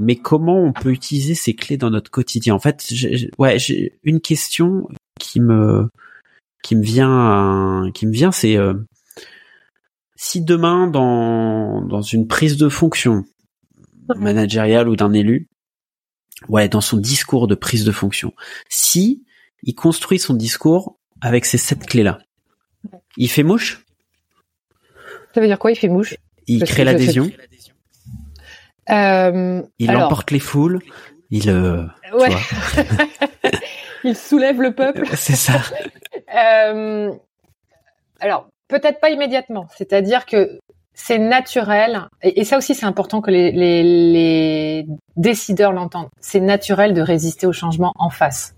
Mais comment on peut utiliser ces clés dans notre quotidien? En fait, j'ai- ouais, j'ai une question qui me qui me vient qui me vient, c'est euh, si demain dans dans une prise de fonction managériale ou d'un élu, ouais, dans son discours de prise de fonction, si il construit son discours avec ces sept clés-là, il fait mouche, Ça veut dire quoi Il fait mouche? Il Parce crée l'adhésion, euh, il alors, emporte les foules, il euh, ouais. il soulève le peuple. c'est ça. Euh, alors, peut-être pas immédiatement. C'est-à-dire que c'est naturel, et, et ça aussi c'est important que les, les, les décideurs l'entendent. C'est naturel de résister au changement en face.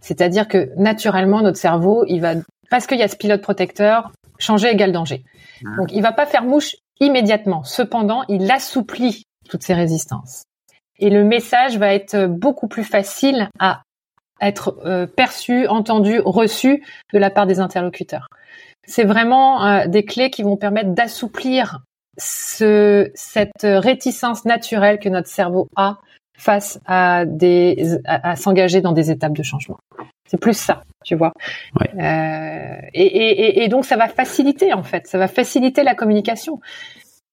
C'est-à-dire que naturellement notre cerveau, il va parce qu'il y a ce pilote protecteur, changer égale danger. Donc il va pas faire mouche immédiatement. Cependant, il assouplit toutes ces résistances. Et le message va être beaucoup plus facile à être euh, perçu, entendu, reçu de la part des interlocuteurs. C'est vraiment euh, des clés qui vont permettre d'assouplir ce, cette réticence naturelle que notre cerveau a face à des à, à s'engager dans des étapes de changement. C'est plus ça, tu vois. Ouais. Euh, et, et, et- et donc ça va faciliter en fait, ça va faciliter la communication.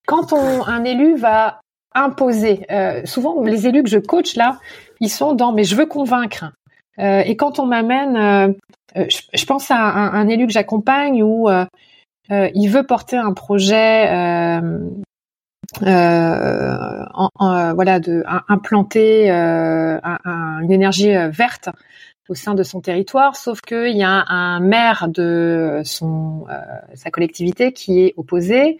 Quand on, un élu va imposer, euh, souvent les élus que je coach là, ils sont dans mais je veux convaincre. Euh, et quand on m'amène, euh, je, pense à un, élu que j'accompagne où il veut porter un projet, voilà, de implanter un- un- une énergie verte au sein de son territoire, sauf qu'il y a un maire de son sa collectivité qui est opposé.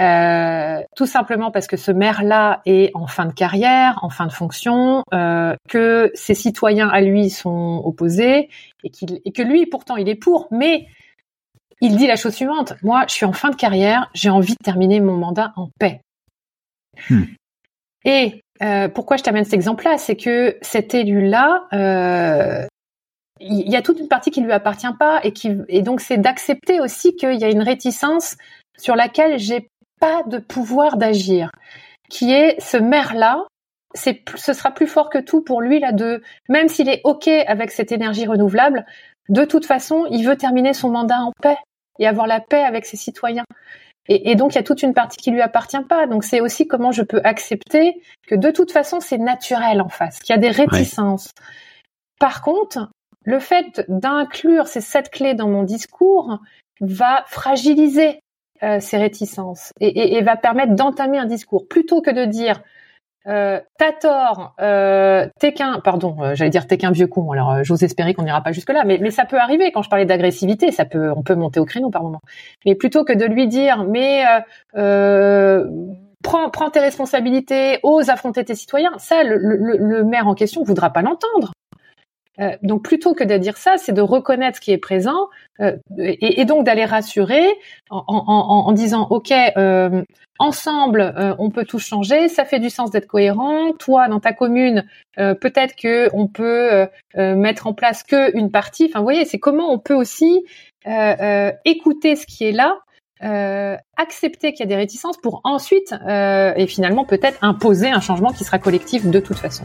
Euh, tout simplement parce que ce maire-là est en fin de carrière, en fin de fonction, euh, que ses citoyens à lui sont opposés et, qu'il et que lui, pourtant, il est pour, mais il dit la chose suivante moi, je suis en fin de carrière, j'ai envie de terminer mon mandat en paix. Hmm. Et euh, pourquoi je t'amène cet exemple-là, c'est que cet élu-là, euh, il y a toute une partie qui lui appartient pas et qui et donc c'est d'accepter aussi qu'il y a une réticence sur laquelle j'ai pas de pouvoir d'agir, qui est ce maire-là, c'est ce sera plus fort que tout pour lui là de même s'il est ok avec cette énergie renouvelable, de toute façon il veut terminer son mandat en paix et avoir la paix avec ses citoyens. Et, et donc il y a toute une partie qui lui appartient pas. Donc c'est aussi comment je peux accepter que de toute façon c'est naturel en face, qu'il y a des réticences. Par contre, le fait d'inclure ces sept clés dans mon discours va fragiliser euh, ces réticences et, et- va permettre d'entamer un discours plutôt que de dire euh, t'as tort, euh, t'es qu'un, pardon, euh, j'allais dire t'es qu'un vieux con. Alors j'ose espérer qu'on n'ira pas jusque là, mais, mais ça peut arriver. Quand je parlais d'agressivité, ça peut, on peut monter au créneau par moment. Mais plutôt que de lui dire mais prends, prends tes responsabilités, ose affronter tes citoyens, ça le, le, le maire en question voudra pas l'entendre. Euh, donc plutôt que de dire ça, c'est de reconnaître ce qui est présent euh, et, donc d'aller rassurer en, disant ok, euh, ensemble on peut tout changer, ça fait du sens d'être cohérent. Toi dans ta commune, peut-être que on peut mettre en place que une partie. Enfin, vous voyez, c'est comment on peut aussi écouter ce qui est là. accepter qu'il y a des réticences pour ensuite et finalement peut-être imposer un changement qui sera collectif de toute façon.